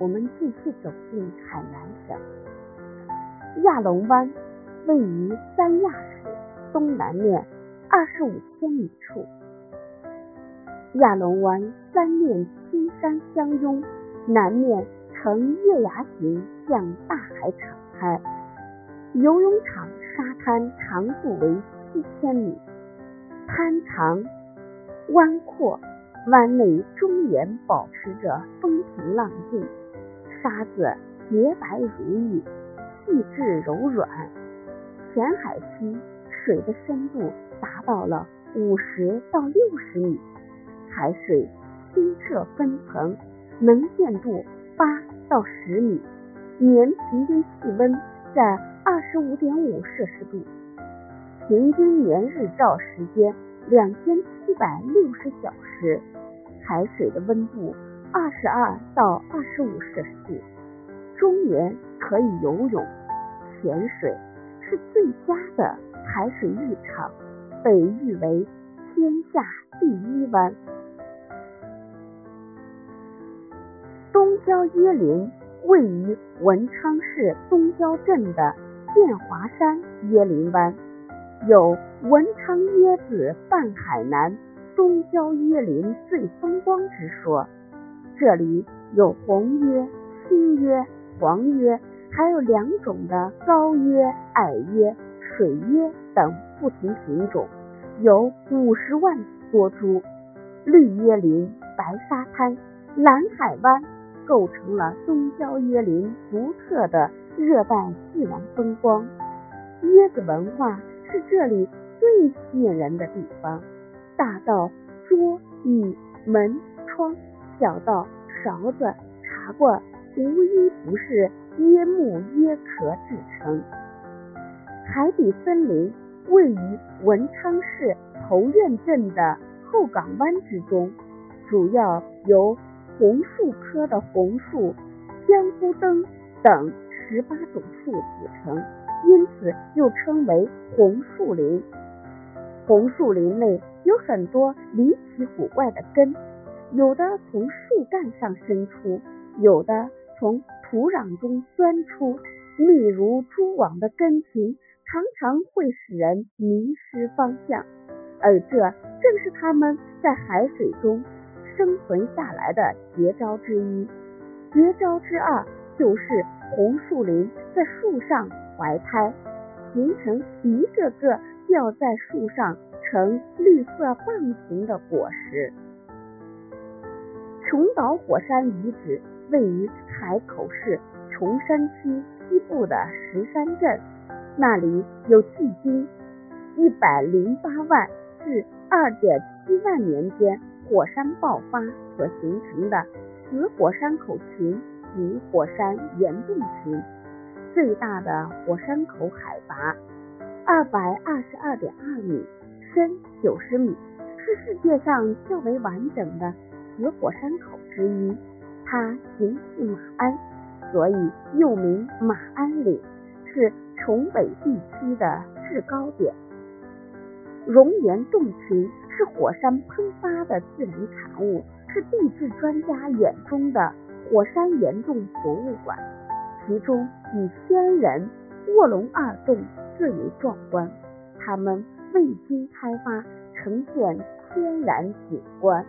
我们继续走进海南省。亚龙湾位于三亚市东南面二十五千米处。亚龙湾三面青山相拥，南面呈月牙形向大海敞开。游泳场沙滩长度为七千米，滩长湾阔，湾内终年保持着风平浪静，沙子洁白如玉，细致柔软。浅海区水的深度达到了五十到六十米，海水清澈分层，能见度八到十米，年平均气温在。二十五点五摄氏度，平均年日照时间两千七百六十小时，海水的温度二十二到二十五摄氏度，中年可以游泳、潜水，是最佳的海水浴场，被誉为天下第一湾。东郊椰林位于文昌市东郊镇的。建华山椰林湾有“文昌椰子伴海南，东郊椰林最风光”之说。这里有红椰、青椰、黄椰，还有两种的高椰、矮椰、水椰等不同品种，有五十万多株。绿椰林、白沙滩、蓝海湾，构成了东郊椰林独特的。热带自然风光，椰子文化是这里最吸引人的地方。大到桌椅门窗，小到勺子茶罐，无一不是椰木椰壳制成。海底森林位于文昌市头院镇的后港湾之中，主要由红树科的红树、香菇灯等。十八种树组成，因此又称为红树林。红树林内有很多离奇古怪的根，有的从树干上伸出，有的从土壤中钻出，密如蛛网的根群常常会使人迷失方向，而这正是它们在海水中生存下来的绝招之一。绝招之二就是。红树林在树上怀胎，形成一个个吊在树上呈绿色棒形的果实。琼岛火山遗址位于海口市崇山区西部的石山镇，那里有距今一百零八万至二点七万年间火山爆发所形成的死火山口群。及火山岩洞群，最大的火山口海拔二百二十二点二米，深九十米，是世界上较为完整的死火山口之一。它形似马鞍，所以又名马鞍岭，是崇北地区的制高点。熔岩洞群是火山喷发的自然产物，是地质专家眼中的。火山岩洞博物馆，其中以仙人卧龙二洞最为壮观，它们未经开发，呈现天然景观。